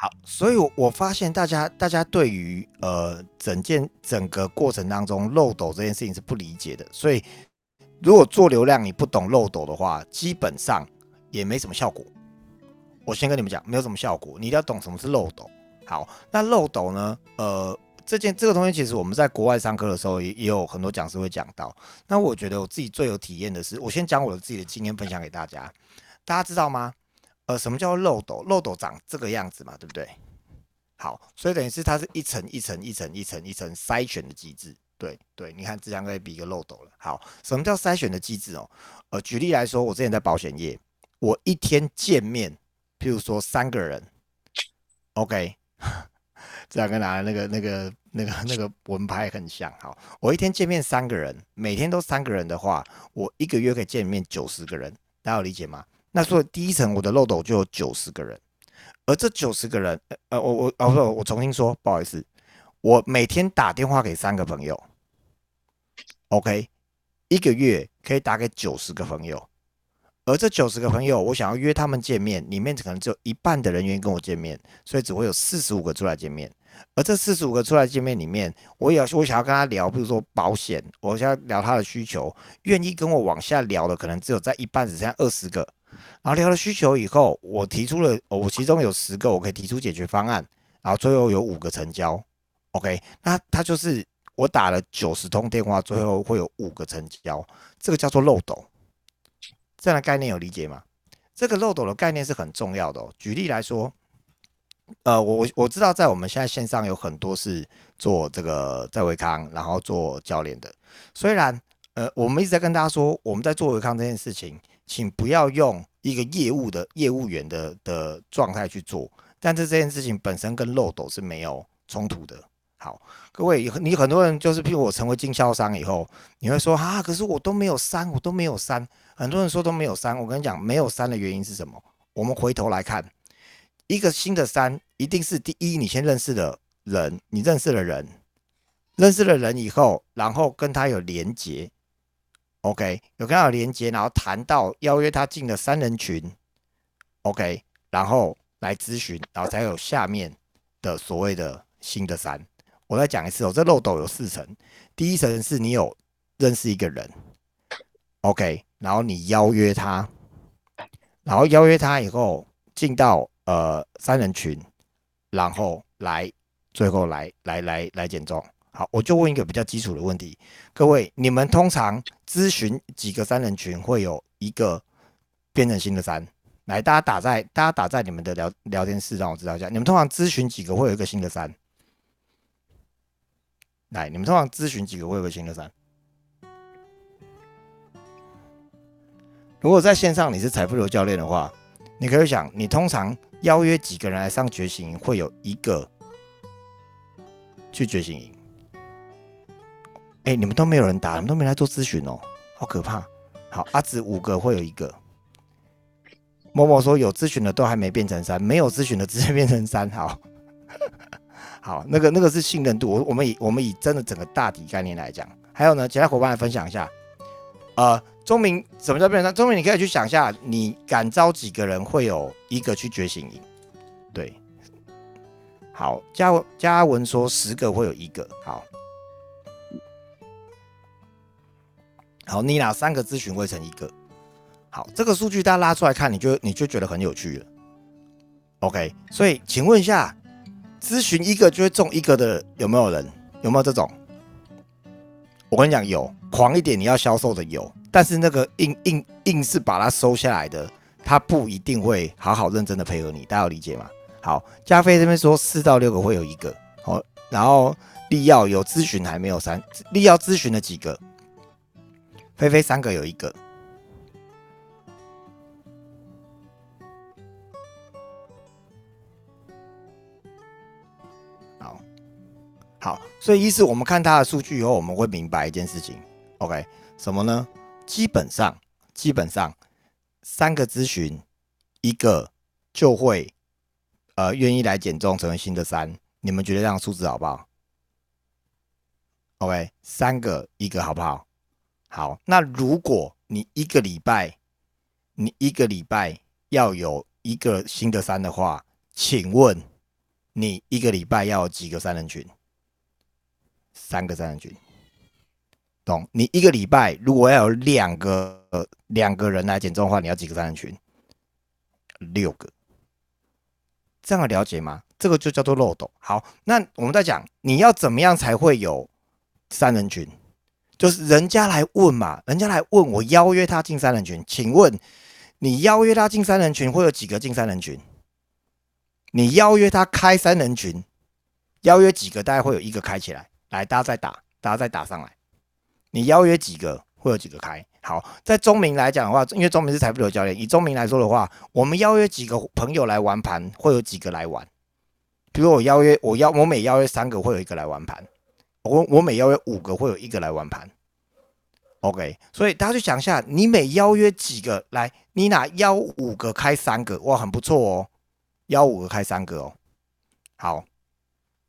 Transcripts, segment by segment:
好，所以我我发现大家大家对于呃整件整个过程当中漏斗这件事情是不理解的，所以如果做流量你不懂漏斗的话，基本上也没什么效果。我先跟你们讲，没有什么效果，你一定要懂什么是漏斗。好，那漏斗呢？呃，这件这个东西其实我们在国外上课的时候也也有很多讲师会讲到。那我觉得我自己最有体验的是，我先讲我自己的经验分享给大家。大家知道吗？呃，什么叫漏斗？漏斗长这个样子嘛，对不对？好，所以等于是它是一层一层一层一层一层筛选的机制。对对，你看这样可以比一个漏斗了。好，什么叫筛选的机制哦？呃，举例来说，我之前在保险业，我一天见面，譬如说三个人，OK，这样跟拿那个那个那个那个文牌很像。好，我一天见面三个人，每天都三个人的话，我一个月可以见面九十个人，大家有理解吗？那所以第一层我的漏斗就有九十个人，而这九十个人，呃，我我哦不，我重新说，不好意思，我每天打电话给三个朋友，OK，一个月可以打给九十个朋友，而这九十个朋友，我想要约他们见面，里面可能只有一半的人愿意跟我见面，所以只会有四十五个出来见面，而这四十五个出来见面里面，我也我想要跟他聊，比如说保险，我想要聊他的需求，愿意跟我往下聊的，可能只有在一半，只剩下二十个。然后聊了需求以后，我提出了，我其中有十个我可以提出解决方案，然后最后有五个成交，OK，那他就是我打了九十通电话，最后会有五个成交，这个叫做漏斗，这样的概念有理解吗？这个漏斗的概念是很重要的。举例来说，呃，我我知道在我们现在线上有很多是做这个在维康，然后做教练的，虽然呃我们一直在跟大家说我们在做维康这件事情。请不要用一个业务的业务员的的状态去做，但是这件事情本身跟漏斗是没有冲突的。好，各位，你很多人就是，譬如我成为经销商以后，你会说啊，可是我都没有删，我都没有删。很多人说都没有删，我跟你讲，没有删的原因是什么？我们回头来看，一个新的删，一定是第一，你先认识的人，你认识了人，认识了人以后，然后跟他有连结。OK，有跟他连接，然后谈到邀约他进了三人群，OK，然后来咨询，然后才有下面的所谓的新的三。我再讲一次哦，这漏斗有四层，第一层是你有认识一个人，OK，然后你邀约他，然后邀约他以后进到呃三人群，然后来最后来来来来减重。好，我就问一个比较基础的问题，各位，你们通常咨询几个三人群会有一个变成新的三？来，大家打在大家打在你们的聊聊天室，让我知道一下，你们通常咨询几个会有一个新的三？来，你们通常咨询几个会有个新的三？如果在线上你是财富流教练的话，你可以想，你通常邀约几个人来上觉醒营，会有一个去觉醒营？哎，你们都没有人答，你们都没来做咨询哦，好可怕。好，阿紫五个会有一个。某某说有咨询的都还没变成三，没有咨询的直接变成三。好，好，那个那个是信任度。我我们以我们以真的整个大体概念来讲，还有呢，其他伙伴来分享一下。呃，钟明什么叫变成三？钟明你可以去想一下，你敢招几个人会有一个去觉醒营？对，好，嘉嘉文说十个会有一个。好。好，你拿三个咨询会成一个。好，这个数据大家拉出来看，你就你就觉得很有趣了。OK，所以请问一下，咨询一个就会中一个的有没有人？有没有这种？我跟你讲，有狂一点，你要销售的有，但是那个硬硬硬是把它收下来的，他不一定会好好认真的配合你，大家有理解吗？好，加菲这边说四到六个会有一个，好，然后利耀有咨询还没有三，利耀咨询了几个？菲菲三个有一个，好，好，所以意思我们看他的数据以后，我们会明白一件事情，OK？什么呢？基本上，基本上三个咨询，一个就会呃愿意来减重，成为新的三。你们觉得这样数字好不好？OK？三个一个好不好？好，那如果你一个礼拜，你一个礼拜要有一个新的三的话，请问你一个礼拜要有几个三人群？三个三人群，懂？你一个礼拜如果要有两个两个人来减重的话，你要几个三人群？六个，这样了解吗？这个就叫做漏斗。好，那我们在讲你要怎么样才会有三人群？就是人家来问嘛，人家来问我邀约他进三人群，请问你邀约他进三人群会有几个进三人群？你邀约他开三人群，邀约几个大概会有一个开起来。来，大家再打，大家再打上来。你邀约几个会有几个开？好，在中明来讲的话，因为中明是财富流教练，以中明来说的话，我们邀约几个朋友来玩盘，会有几个来玩？比如我邀约，我邀我每邀约三个，会有一个来玩盘。我我每邀约五个，会有一个来玩盘。OK，所以大家去想一下，你每邀约几个来，你拿邀五个开三个，哇，很不错哦。邀五个开三个哦。好，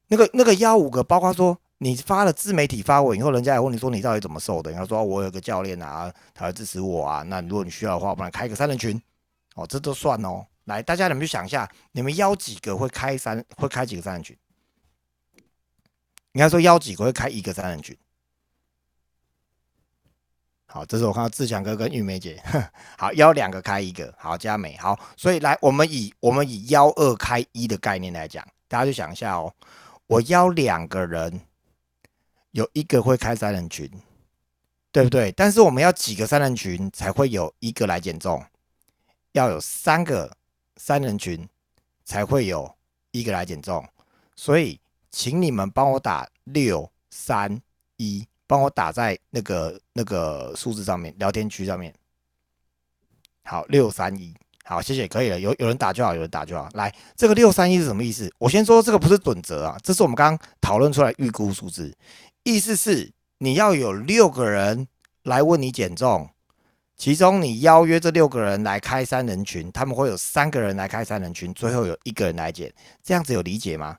那个那个邀五个，包括说。你发了自媒体发文以后，人家也问你说你到底怎么瘦的？然后说我有个教练啊，他会支持我啊。那如果你需要的话，我们开个三人群，哦，这都算哦。来，大家你们去想一下，你们邀几个会开三，会开几个三人群？应该说邀几个会开一个三人群？好，这是我看到志强哥跟玉梅姐，好，邀两个开一个，好，佳美，好，所以来，我们以我们以邀二开一的概念来讲，大家去想一下哦，我邀两个人。有一个会开三人群，对不对？但是我们要几个三人群才会有一个来减重？要有三个三人群才会有一个来减重。所以，请你们帮我打六三一，帮我打在那个那个数字上面，聊天区上面。好，六三一，好，谢谢，可以了。有有人打就好，有人打就好。来，这个六三一是什么意思？我先说，这个不是准则啊，这是我们刚刚讨论出来预估数字。意思是你要有六个人来问你减重，其中你邀约这六个人来开三人群，他们会有三个人来开三人群，最后有一个人来减，这样子有理解吗？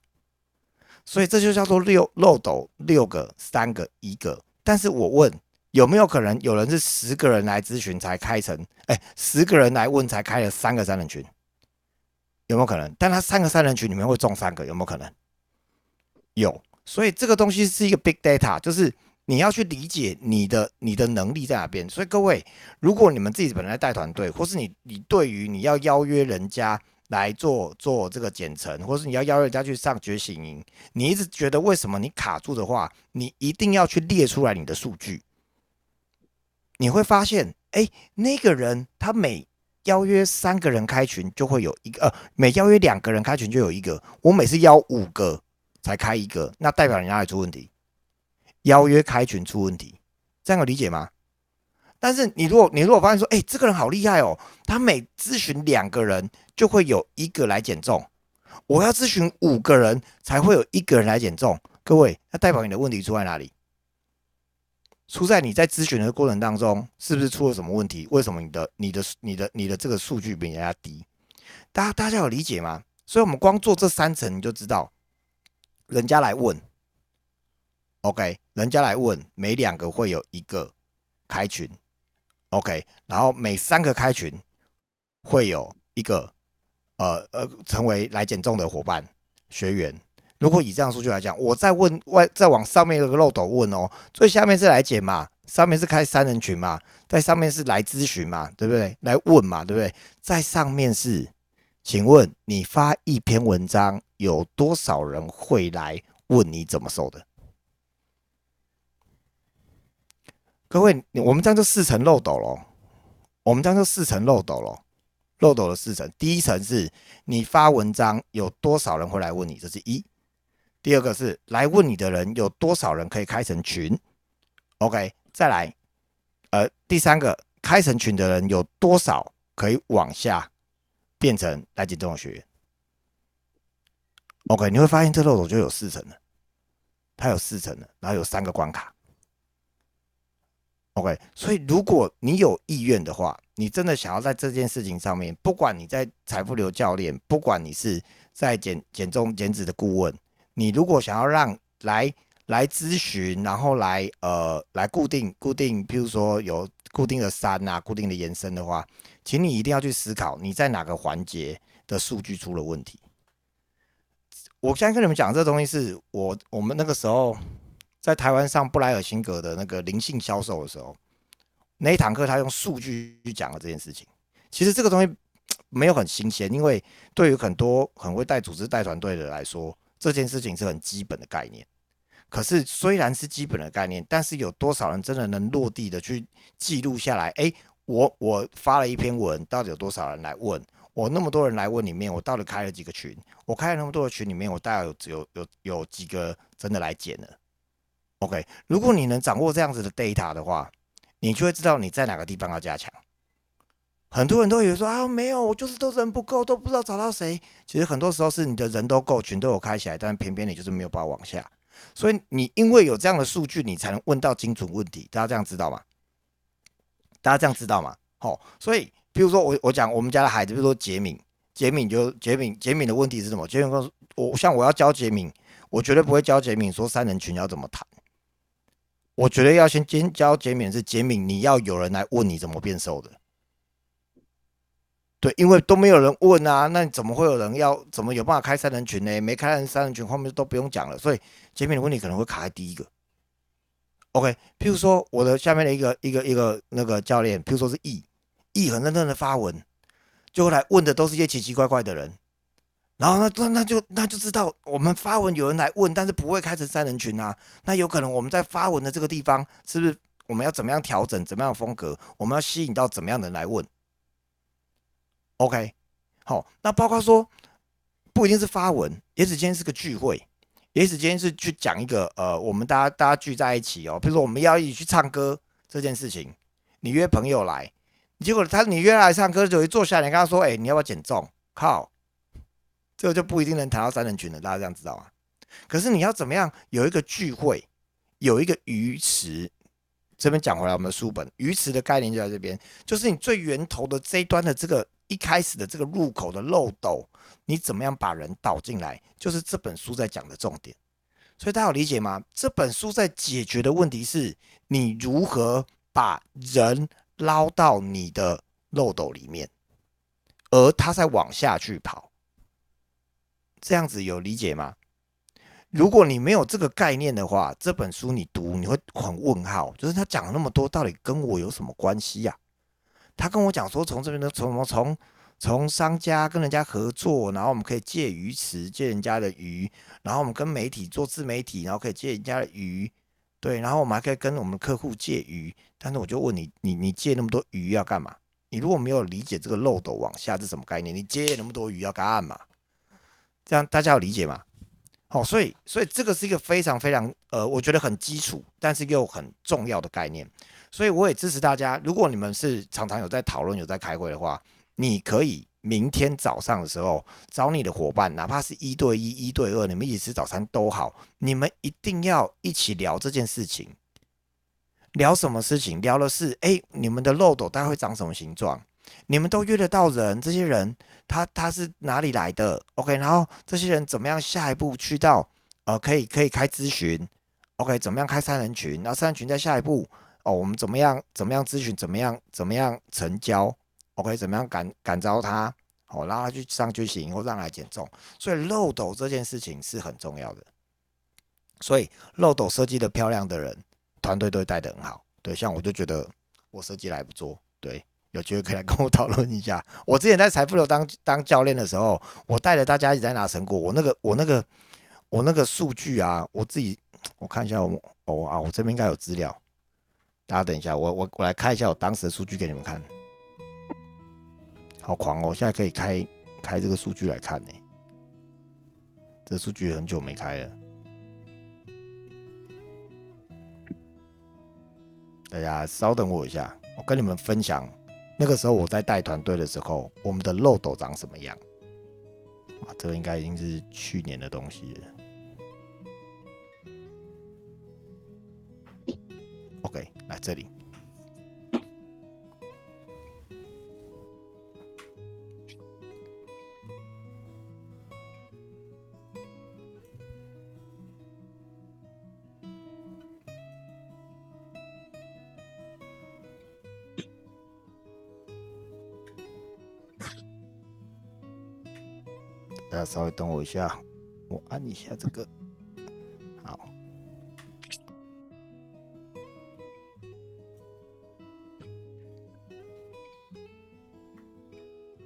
所以这就叫做六漏斗，六个、三个、一个。但是我问有没有可能有人是十个人来咨询才开成，哎，十个人来问才开了三个三人群，有没有可能？但他三个三人群里面会中三个，有没有可能？有。所以这个东西是一个 big data，就是你要去理解你的你的能力在哪边。所以各位，如果你们自己本来带团队，或是你你对于你要邀约人家来做做这个减程，或是你要邀人家去上觉醒营，你一直觉得为什么你卡住的话，你一定要去列出来你的数据。你会发现，哎，那个人他每邀约三个人开群就会有一个，呃，每邀约两个人开群就有一个。我每次邀五个。才开一个，那代表人家也出问题？邀约开群出问题，这样有理解吗？但是你如果你如果发现说，哎，这个人好厉害哦，他每咨询两个人就会有一个来减重，我要咨询五个人才会有一个人来减重。各位，那代表你的问题出在哪里？出在你在咨询的过程当中，是不是出了什么问题？为什么你的你的你的你的这个数据比人家低？大家大家有理解吗？所以我们光做这三层，你就知道。人家来问，OK，人家来问，每两个会有一个开群，OK，然后每三个开群会有一个呃呃成为来减重的伙伴学员。如果以这样数据来讲，我再问外再往上面有个漏斗问哦，最下面是来减嘛，上面是开三人群嘛，在上面是来咨询嘛，对不对？来问嘛，对不对？在上面是。请问你发一篇文章，有多少人会来问你怎么瘦的？各位，我们这样就四层漏斗咯。我们这样就四层漏斗咯。漏斗的四层，第一层是你发文章有多少人会来问你，这是一；第二个是来问你的人有多少人可以开成群，OK？再来，呃，第三个开成群的人有多少可以往下？变成来减重学员，OK，你会发现这漏斗就有四层了，它有四层了，然后有三个关卡，OK，所以如果你有意愿的话，你真的想要在这件事情上面，不管你在财富流教练，不管你是在减减重减脂的顾问，你如果想要让来来咨询，然后来呃来固定固定，譬如说有固定的山啊，固定的延伸的话。请你一定要去思考，你在哪个环节的数据出了问题。我现在跟你们讲这东西，是我我们那个时候在台湾上布莱尔辛格的那个灵性销售的时候，那一堂课他用数据去讲了这件事情。其实这个东西没有很新鲜，因为对于很多很会带组织、带团队的来说，这件事情是很基本的概念。可是虽然是基本的概念，但是有多少人真的能落地的去记录下来？哎，我我发了一篇文，到底有多少人来问？我那么多人来问里面，我到底开了几个群？我开了那么多的群里面，我大概有有有有几个真的来捡了？OK，如果你能掌握这样子的 data 的话，你就会知道你在哪个地方要加强。很多人都以为说啊，没有，我就是都人不够，都不知道找到谁。其实很多时候是你的人都够，群都有开起来，但是偏偏你就是没有办法往下。所以你因为有这样的数据，你才能问到精准问题。大家这样知道吗？大家这样知道吗？好，所以。比如说我我讲我们家的孩子，比如说杰敏，杰敏就杰敏杰敏的问题是什么？杰敏告诉我，像我要教杰敏，我绝对不会教杰敏说三人群要怎么谈。我觉得要先先教杰敏是杰敏，你要有人来问你怎么变瘦的。对，因为都没有人问啊，那怎么会有人要？怎么有办法开三人群呢？没开三人群，后面都不用讲了。所以杰敏的问题可能会卡在第一个。OK，譬如说我的下面的一个一个一个那个教练，譬如说是 E，E 很认真的发文，就来问的都是一些奇奇怪怪的人，然后那那那就那就知道我们发文有人来问，但是不会开成三人群啊。那有可能我们在发文的这个地方，是不是我们要怎么样调整，怎么样的风格，我们要吸引到怎么样的人来问？OK，好，那包括说不一定是发文，也许今天是个聚会，也许今天是去讲一个呃，我们大家大家聚在一起哦，比如说我们要一起去唱歌这件事情，你约朋友来。结果他你约来唱歌，就一坐下来，你跟他说：“哎，你要不要减重？”靠，这个就不一定能谈到三人群了。大家这样知道吗？可是你要怎么样有一个聚会，有一个鱼池？这边讲回来，我们的书本鱼池的概念就在这边，就是你最源头的这一端的这个一开始的这个入口的漏斗，你怎么样把人导进来，就是这本书在讲的重点。所以大家有理解吗？这本书在解决的问题是你如何把人。捞到你的漏斗里面，而他在往下去跑，这样子有理解吗？如果你没有这个概念的话，这本书你读你会很问号，就是他讲了那么多，到底跟我有什么关系呀？他跟我讲说，从这边的从从从商家跟人家合作，然后我们可以借鱼池借人家的鱼，然后我们跟媒体做自媒体，然后可以借人家的鱼。对，然后我们还可以跟我们客户借鱼，但是我就问你，你你借那么多鱼要干嘛？你如果没有理解这个漏斗往下是什么概念，你借那么多鱼要干嘛？这样大家有理解吗？好，所以所以这个是一个非常非常呃，我觉得很基础，但是又很重要的概念。所以我也支持大家，如果你们是常常有在讨论、有在开会的话，你可以。明天早上的时候，找你的伙伴，哪怕是一对一、一对二，你们一起吃早餐都好，你们一定要一起聊这件事情。聊什么事情？聊的是，哎，你们的漏斗大概会长什么形状？你们都约得到人？这些人他他是哪里来的？OK，然后这些人怎么样？下一步去到呃，可以可以开咨询？OK，怎么样开三人群？然后三人群在下一步哦，我们怎么样怎么样咨询？怎么样怎么样成交？OK，怎么样感感召他？好，让他去上去行，或让他减重。所以漏斗这件事情是很重要的。所以漏斗设计的漂亮的人，团队都会带的很好。对，像我就觉得我设计来不错。对，有机会可以来跟我讨论一下。我之前在财富流当当教练的时候，我带着大家一直在拿成果。我那个我那个我那个数据啊，我自己我看一下，我哦啊，我这边应该有资料。大家等一下，我我我来看一下我当时的数据给你们看。好狂哦！现在可以开开这个数据来看呢。这数据很久没开了，大家稍等我一下，我跟你们分享那个时候我在带团队的时候，我们的漏斗长什么样。啊，这个应该已经是去年的东西了。OK，来这里。大家稍微等我一下，我按一下这个，好，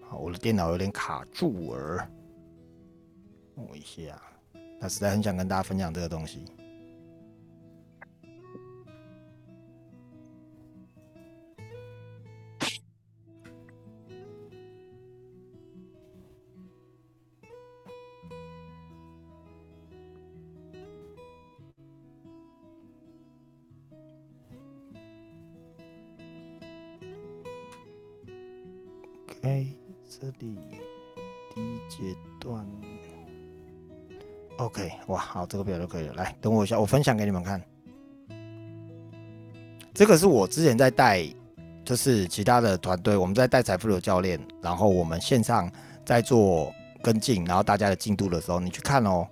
好，我的电脑有点卡住儿，我一下，他实在很想跟大家分享这个东西。这个表就可以了。来，等我一下，我分享给你们看。这个是我之前在带，就是其他的团队，我们在带财富流教练，然后我们线上在做跟进，然后大家的进度的时候，你去看哦。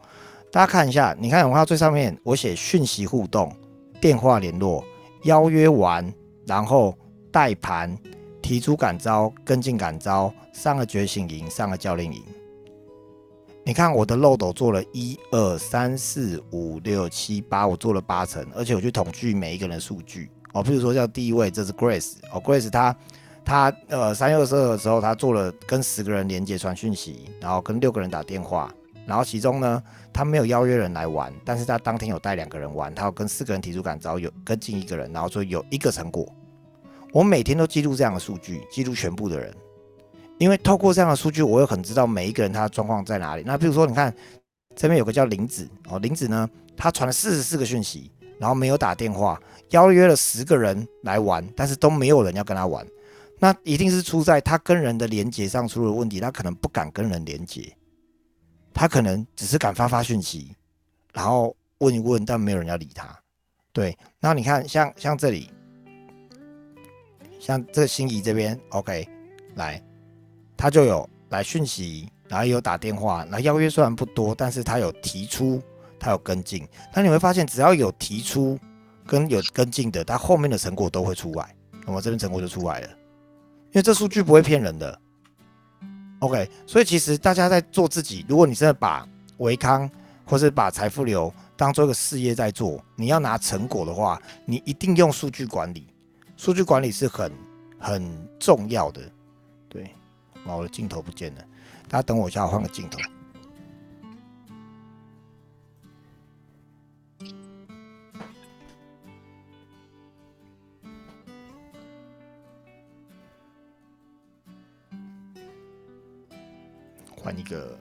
大家看一下，你看我看最上面，我写讯息互动、电话联络、邀约完，然后带盘。提出感召，跟进感召，上个觉醒营，上个教练营。你看我的漏斗做了一二三四五六七八，我做了八层，而且我去统计每一个人的数据哦。比如说像第一位，这是 Grace 哦，Grace 他他呃三月二十二的时候，他做了跟十个人连接传讯息，然后跟六个人打电话，然后其中呢，他没有邀约人来玩，但是他当天有带两个人玩，他有跟四个人提出感召，有跟进一个人，然后说有一个成果。我每天都记录这样的数据，记录全部的人，因为透过这样的数据，我会很知道每一个人他的状况在哪里。那比如说，你看这边有个叫林子哦，林子呢，他传了四十四个讯息，然后没有打电话，邀约了十个人来玩，但是都没有人要跟他玩，那一定是出在他跟人的连接上出了问题，他可能不敢跟人连接，他可能只是敢发发讯息，然后问一问，但没有人要理他。对，那你看像像这里。像这个心仪这边，OK，来，他就有来讯息，然后有打电话，那邀约虽然不多，但是他有提出，他有跟进。那你会发现，只要有提出跟有跟进的，他后面的成果都会出来，那么这边成果就出来了，因为这数据不会骗人的。OK，所以其实大家在做自己，如果你真的把维康或是把财富流当做一个事业在做，你要拿成果的话，你一定用数据管理。数据管理是很很重要的，我的镜头不见了，大家等我一下，我换个镜头。换一个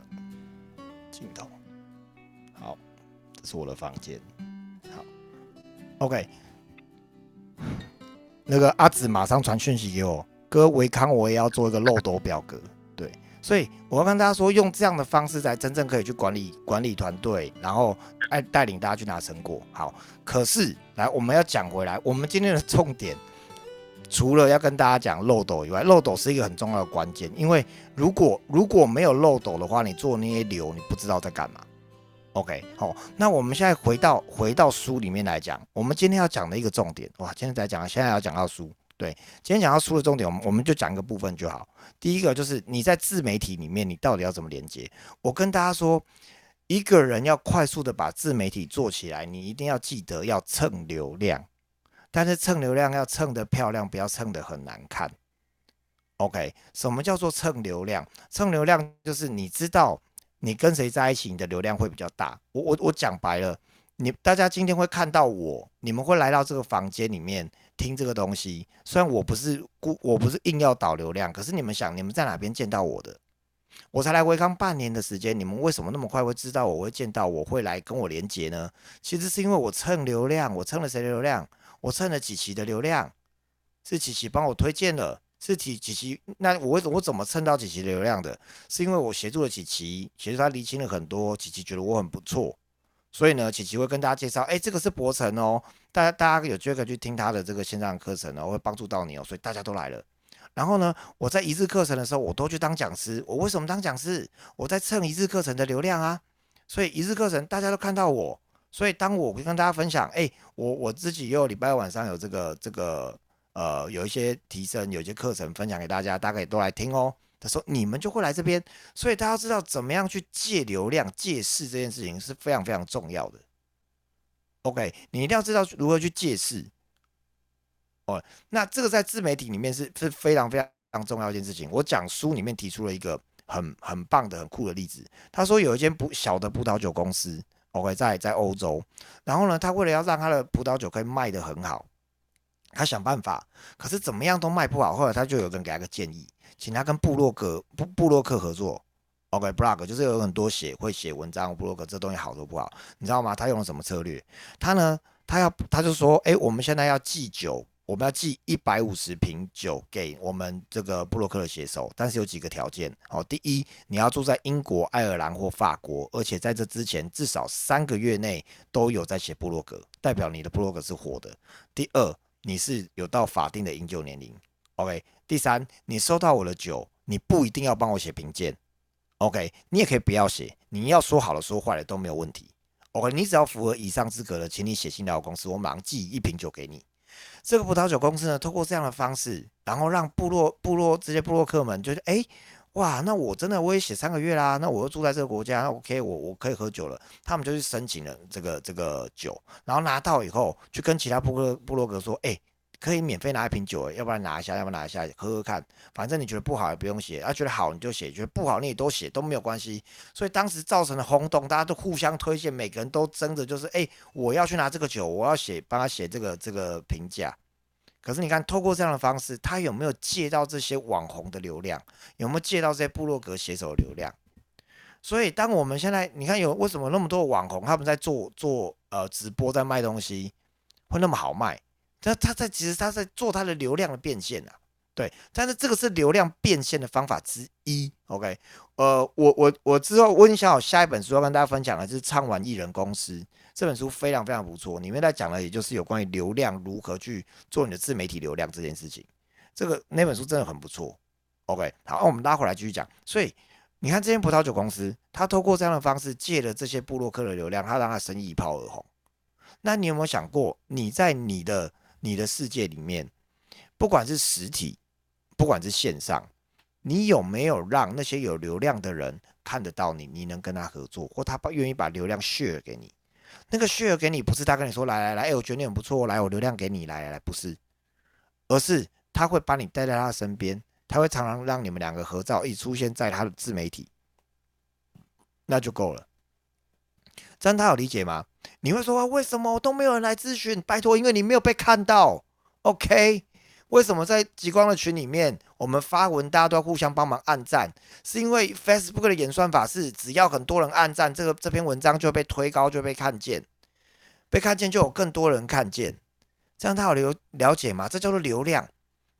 镜头。好，这是我的房间。好，OK。那个阿紫马上传讯息给我，哥维康，我也要做一个漏斗表格。对，所以我要跟大家说，用这样的方式才真正可以去管理管理团队，然后带带领大家去拿成果。好，可是来我们要讲回来，我们今天的重点，除了要跟大家讲漏斗以外，漏斗是一个很重要的关键，因为如果如果没有漏斗的话，你做那些流，你不知道在干嘛。OK，好，那我们现在回到回到书里面来讲，我们今天要讲的一个重点，哇，今天在讲，现在要讲到书，对，今天讲到书的重点，我们我们就讲一个部分就好。第一个就是你在自媒体里面，你到底要怎么连接？我跟大家说，一个人要快速的把自媒体做起来，你一定要记得要蹭流量，但是蹭流量要蹭的漂亮，不要蹭的很难看。OK，什么叫做蹭流量？蹭流量就是你知道。你跟谁在一起，你的流量会比较大。我我我讲白了，你大家今天会看到我，你们会来到这个房间里面听这个东西。虽然我不是故，我不是硬要导流量，可是你们想，你们在哪边见到我的？我才来维康半年的时间，你们为什么那么快会知道我会见到我会来跟我连接呢？其实是因为我蹭流量，我蹭了谁的流量？我蹭了几期的流量，是几期帮我推荐了。是几几期？那我我怎么蹭到几期流量的？是因为我协助了几期，协助他理清了很多，几期觉得我很不错，所以呢，琪琪会跟大家介绍，哎，这个是博成哦，大家大家有机会可以去听他的这个线上课程哦，会帮助到你哦，所以大家都来了。然后呢，我在一日课程的时候，我都去当讲师。我为什么当讲师？我在蹭一日课程的流量啊，所以一日课程大家都看到我，所以当我跟大家分享，哎，我我自己又礼拜晚上有这个这个。呃，有一些提升，有一些课程分享给大家，大家也都来听哦。的时候，你们就会来这边。所以大家知道怎么样去借流量、借势这件事情是非常非常重要的。OK，你一定要知道如何去借势。哦，那这个在自媒体里面是是非常非常重要一件事情。我讲书里面提出了一个很很棒的、很酷的例子。他说有一间不小的葡萄酒公司，OK，在在欧洲，然后呢，他为了要让他的葡萄酒可以卖得很好，他想办法，可是怎么样都卖不好。后来他就有人给他个建议，请他跟布洛格布布洛克合作。OK，blog 就是有很多写会写文章，布洛克这东西好都不好，你知道吗？他用了什么策略？他呢，他要他就说，哎，我们现在要寄酒。我们要寄一百五十瓶酒给我们这个布洛克的写手，但是有几个条件哦。第一，你要住在英国、爱尔兰或法国，而且在这之前至少三个月内都有在写布洛格，代表你的布洛格是活的。第二，你是有到法定的饮酒年龄。OK。第三，你收到我的酒，你不一定要帮我写评鉴。OK，你也可以不要写，你要说好了说坏了都没有问题。OK，你只要符合以上资格的，请你写信到我公司，我马上寄一瓶酒给你。这个葡萄酒公司呢，通过这样的方式，然后让部落部落这些部落客们觉得，哎，哇，那我真的我也写三个月啦，那我又住在这个国家，OK，我我可以喝酒了。他们就去申请了这个这个酒，然后拿到以后，去跟其他部落部落格说，哎。可以免费拿一瓶酒，要不然拿一下，要不然拿一下喝喝看。反正你觉得不好也不用写，啊，觉得好你就写，觉得不好你也都写都没有关系。所以当时造成了轰动，大家都互相推荐，每个人都争着就是，哎，我要去拿这个酒，我要写帮他写这个这个评价。可是你看，透过这样的方式，他有没有借到这些网红的流量？有没有借到这些部落格写手的流量？所以当我们现在你看有为什么那么多网红他们在做做呃直播在卖东西会那么好卖？他他在其实他在做他的流量的变现啊，对，但是这个是流量变现的方法之一。OK，呃，我我我之后我已经想好下一本书要跟大家分享的，就是《唱完艺人公司》这本书非常非常不错，里面在讲的也就是有关于流量如何去做你的自媒体流量这件事情。这个那本书真的很不错。OK，好，那我们拉回来继续讲。所以你看，这间葡萄酒公司，他透过这样的方式借了这些布洛克的流量，他让他生意一炮而红。那你有没有想过，你在你的你的世界里面，不管是实体，不管是线上，你有没有让那些有流量的人看得到你？你能跟他合作，或他把愿意把流量 share 给你？那个 share 给你，不是他跟你说来来来，哎，我觉得你很不错，来，我流量给你，来来来，不是，而是他会把你带在他身边，他会常常让你们两个合照，一出现在他的自媒体，那就够了。这样他有理解吗？你会说为什么我都没有人来咨询？拜托，因为你没有被看到。OK？为什么在极光的群里面，我们发文大家都要互相帮忙按赞？是因为 Facebook 的演算法是只要很多人按赞，这个这篇文章就被推高，就被看见，被看见就有更多人看见。这样他有了了解吗？这叫做流量。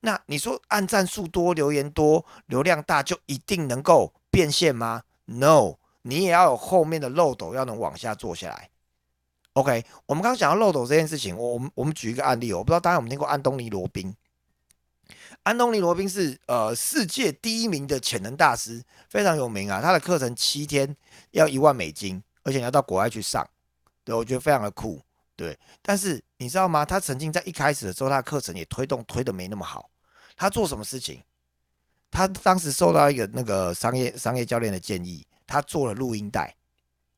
那你说按赞数多、留言多、流量大，就一定能够变现吗？No。你也要有后面的漏斗，要能往下做下来。OK，我们刚刚讲到漏斗这件事情，我我们我们举一个案例哦，我不知道大家有没有听过安东尼罗宾。安东尼罗宾是呃世界第一名的潜能大师，非常有名啊。他的课程七天要一万美金，而且要到国外去上，对我觉得非常的酷。对，但是你知道吗？他曾经在一开始的时候，他的课程也推动推的没那么好。他做什么事情？他当时受到一个那个商业商业教练的建议。他做了录音带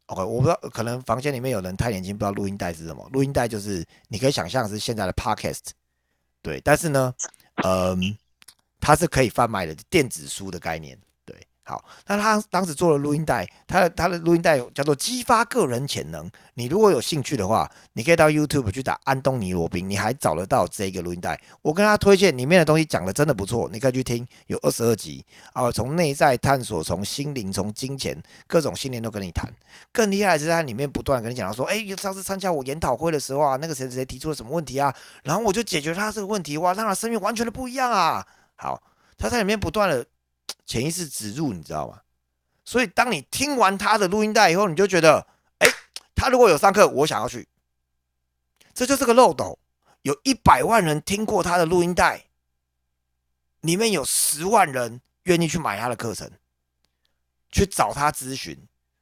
，OK，我不知道，可能房间里面有人太年轻，不知道录音带是什么。录音带就是你可以想象是现在的 Podcast，对，但是呢，嗯，它是可以贩卖的电子书的概念。好，那他当时做了录音带，他的他的录音带叫做激发个人潜能。你如果有兴趣的话，你可以到 YouTube 去打安东尼罗宾，你还找得到这个录音带。我跟他推荐里面的东西讲的真的不错，你可以去听，有二十二集啊，从内在探索，从心灵，从金钱，各种信念都跟你谈。更厉害的是，他里面不断跟你讲到说，哎，上次参加我研讨会的时候啊，那个谁谁提出了什么问题啊，然后我就解决他这个问题，哇，让他生命完全的不一样啊。好，他在里面不断的。潜意识植入，你知道吗？所以当你听完他的录音带以后，你就觉得，哎，他如果有上课，我想要去。这就是个漏斗，有一百万人听过他的录音带，里面有十万人愿意去买他的课程，去找他咨询，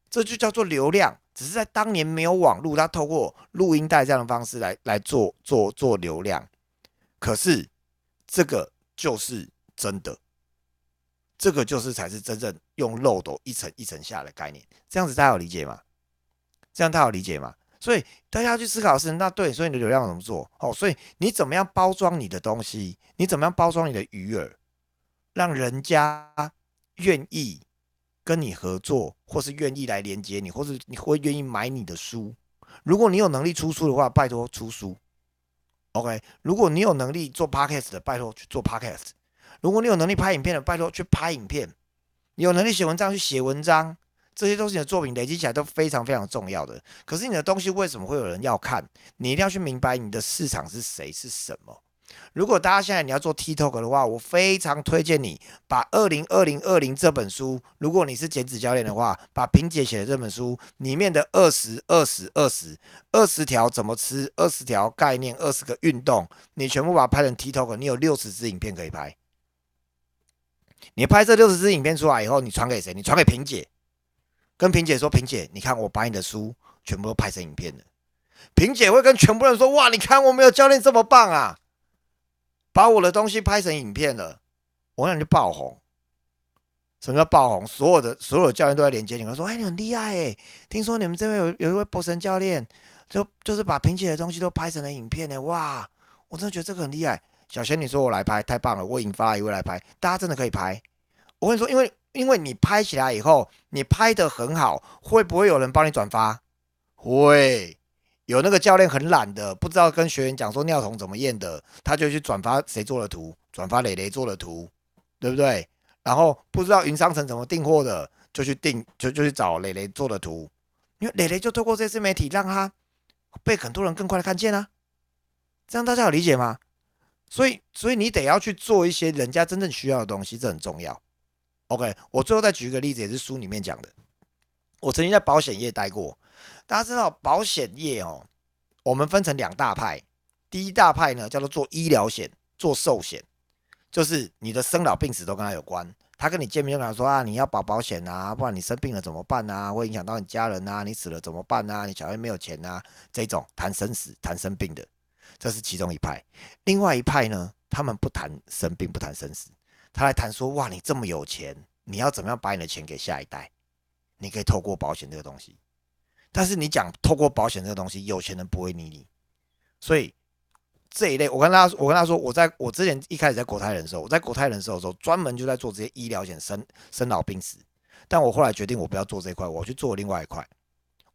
这就叫做流量。只是在当年没有网络，他透过录音带这样的方式来来做做做流量。可是这个就是真的。这个就是才是真正用漏斗一层一层下的概念。这样子大家有理解吗？这样大家有理解吗？所以大家要去思考的是那对，所以你的流量怎么做？哦，所以你怎么样包装你的东西？你怎么样包装你的鱼饵，让人家愿意跟你合作，或是愿意来连接你，或是你会愿意买你的书？如果你有能力出书的话，拜托出书。OK，如果你有能力做 Podcast 的，拜托去做 Podcast；如果你有能力拍影片的，拜托去拍影片；你有能力写文章去写文章，这些都是你的作品累积起来都非常非常重要的。可是你的东西为什么会有人要看？你一定要去明白你的市场是谁是什么。如果大家现在你要做 TikTok 的话，我非常推荐你把《二零二零二零》这本书，如果你是减脂教练的话，把萍姐写的这本书里面的二十二十二十二十条怎么吃，二十条概念，二十个运动，你全部把它拍成 TikTok，你有六十支影片可以拍。你拍这六十支影片出来以后，你传给谁？你传给萍姐，跟萍姐说：“萍姐，你看我把你的书全部都拍成影片了。”萍姐会跟全部人说：“哇，你看我没有教练这么棒啊！”把我的东西拍成影片了，我让你爆红。什么叫爆红？所有的所有的教练都在连接你，说：“哎，你很厉害哎！听说你们这边有有一位博神教练，就就是把萍姐的东西都拍成了影片呢。哇，我真的觉得这个很厉害。小仙女说我来拍，太棒了！我引发一位来拍，大家真的可以拍。我跟你说，因为因为你拍起来以后，你拍的很好，会不会有人帮你转发？会。有那个教练很懒的，不知道跟学员讲说尿桶怎么验的，他就去转发谁做的图，转发磊磊做的图，对不对？然后不知道云商城怎么订货的，就去订，就就去找磊磊做的图，因为磊磊就透过这些媒体让他被很多人更快的看见啊。这样大家有理解吗？所以，所以你得要去做一些人家真正需要的东西，这很重要。OK，我最后再举一个例子，也是书里面讲的。我曾经在保险业待过。大家知道保险业哦，我们分成两大派。第一大派呢叫做做医疗险、做寿险，就是你的生老病死都跟他有关。他跟你见面就跟他说啊，你要保保险啊，不然你生病了怎么办啊？会影响到你家人啊，你死了怎么办啊？你小孩没有钱啊？这种谈生死、谈生病的，这是其中一派。另外一派呢，他们不谈生病、不谈生死，他来谈说哇，你这么有钱，你要怎么样把你的钱给下一代？你可以透过保险这个东西。但是你讲透过保险这个东西，有钱人不会理你，所以这一类，我跟他我跟他说，我在我之前一开始在国泰人寿，我在国泰人寿的时候，专门就在做这些医疗险、生生老病死。但我后来决定，我不要做这一块，我去做另外一块，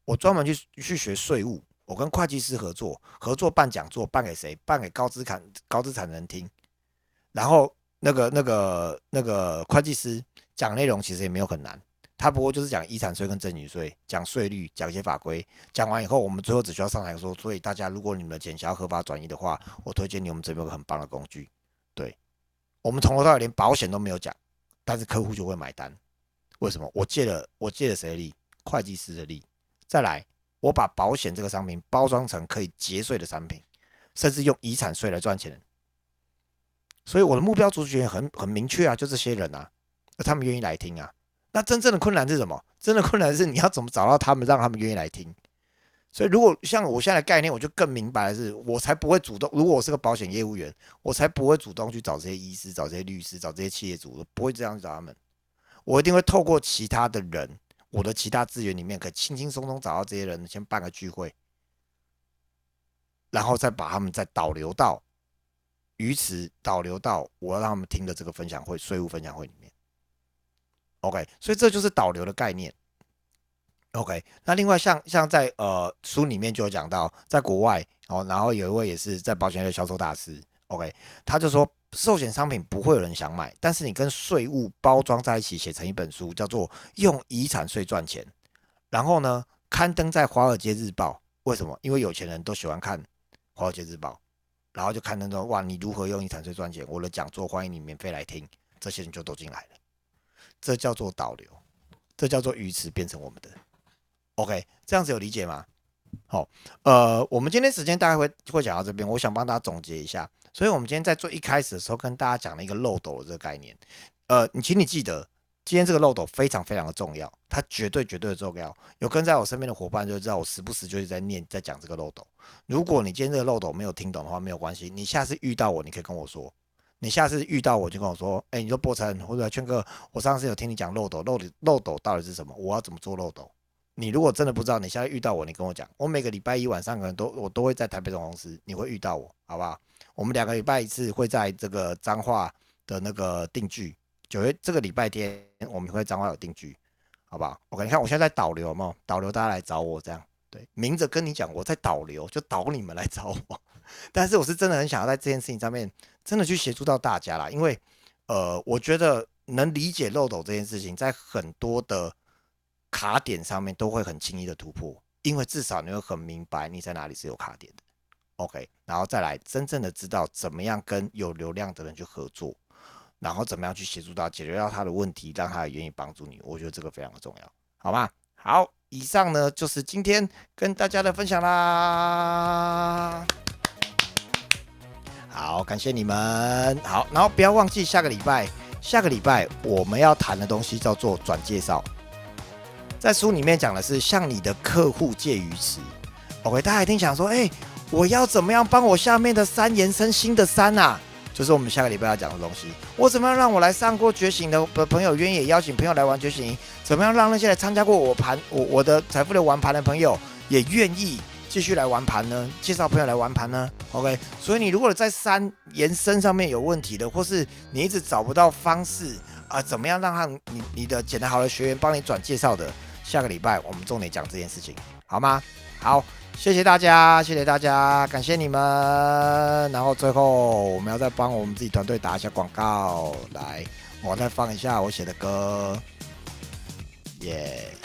我专门去去学税务，我跟会计师合作，合作办讲座，办给谁？办给高资产高资产人听。然后那个那个那个会计师讲内容，其实也没有很难。他不过就是讲遗产税跟赠与税，讲税率，讲一些法规。讲完以后，我们最后只需要上台说，所以大家如果你们的钱想要合法转移的话，我推荐你我们这边有个很棒的工具。对，我们从头到尾连保险都没有讲，但是客户就会买单。为什么？我借了我借了谁的力？会计师的力。再来，我把保险这个商品包装成可以节税的产品，甚至用遗产税来赚钱。所以我的目标族群很很明确啊，就这些人啊，他们愿意来听啊。那真正的困难是什么？真的困难是你要怎么找到他们，让他们愿意来听。所以，如果像我现在的概念，我就更明白的是，我才不会主动。如果我是个保险业务员，我才不会主动去找这些医师、找这些律师、找这些企业主，我不会这样找他们。我一定会透过其他的人，我的其他资源里面，可以轻轻松松找到这些人，先办个聚会，然后再把他们再导流到鱼池，导流到我要让他们听的这个分享会、税务分享会里面。OK，所以这就是导流的概念。OK，那另外像像在呃书里面就有讲到，在国外哦，然后有一位也是在保险业销售大师，OK，他就说寿险商品不会有人想买，但是你跟税务包装在一起，写成一本书，叫做用遗产税赚钱，然后呢刊登在华尔街日报。为什么？因为有钱人都喜欢看华尔街日报，然后就刊登说哇，你如何用遗产税赚钱？我的讲座欢迎你免费来听，这些人就都进来了。这叫做导流，这叫做鱼池变成我们的。OK，这样子有理解吗？好，呃，我们今天时间大概会会讲到这边，我想帮大家总结一下。所以，我们今天在做一开始的时候，跟大家讲了一个漏斗的这个概念。呃，你请你记得，今天这个漏斗非常非常的重要，它绝对绝对的重要。有跟在我身边的伙伴就知道，我时不时就是在念在讲这个漏斗。如果你今天这个漏斗没有听懂的话，没有关系，你下次遇到我，你可以跟我说。你下次遇到我就跟我说，哎，你说波成或者圈哥，我上次有听你讲漏斗，漏斗漏斗到底是什么？我要怎么做漏斗？你如果真的不知道，你下次遇到我，你跟我讲，我每个礼拜一晚上可能都我都会在台北总公司，你会遇到我，好不好？我们两个礼拜一次会在这个彰化的那个定居，九月这个礼拜天我们会彰化有定居，好不好？OK，你看我现在在导流嘛，导流大家来找我这样，对，明着跟你讲我在导流，就导你们来找我，但是我是真的很想要在这件事情上面真的去协助到大家啦，因为呃，我觉得能理解漏斗这件事情，在很多的。卡点上面都会很轻易的突破，因为至少你会很明白你在哪里是有卡点的。OK，然后再来真正的知道怎么样跟有流量的人去合作，然后怎么样去协助到解决到他的问题，让他愿意帮助你。我觉得这个非常的重要，好吗？好，以上呢就是今天跟大家的分享啦。好，感谢你们。好，然后不要忘记下个礼拜，下个礼拜我们要谈的东西叫做转介绍。在书里面讲的是向你的客户借鱼池，OK，大家一定想说，哎，我要怎么样帮我下面的山延伸新的山啊？就是我们下个礼拜要讲的东西。我怎么样让我来上过觉醒的朋朋友愿意邀请朋友来玩觉醒？怎么样让那些来参加过我盘我我的财富的玩盘的朋友也愿意继续来玩盘呢？介绍朋友来玩盘呢？OK，所以你如果在山延伸上面有问题的，或是你一直找不到方式啊，怎么样让他你你的捡得好的学员帮你转介绍的？下个礼拜我们重点讲这件事情，好吗？好，谢谢大家，谢谢大家，感谢你们。然后最后我们要再帮我们自己团队打一下广告，来，我再放一下我写的歌，耶。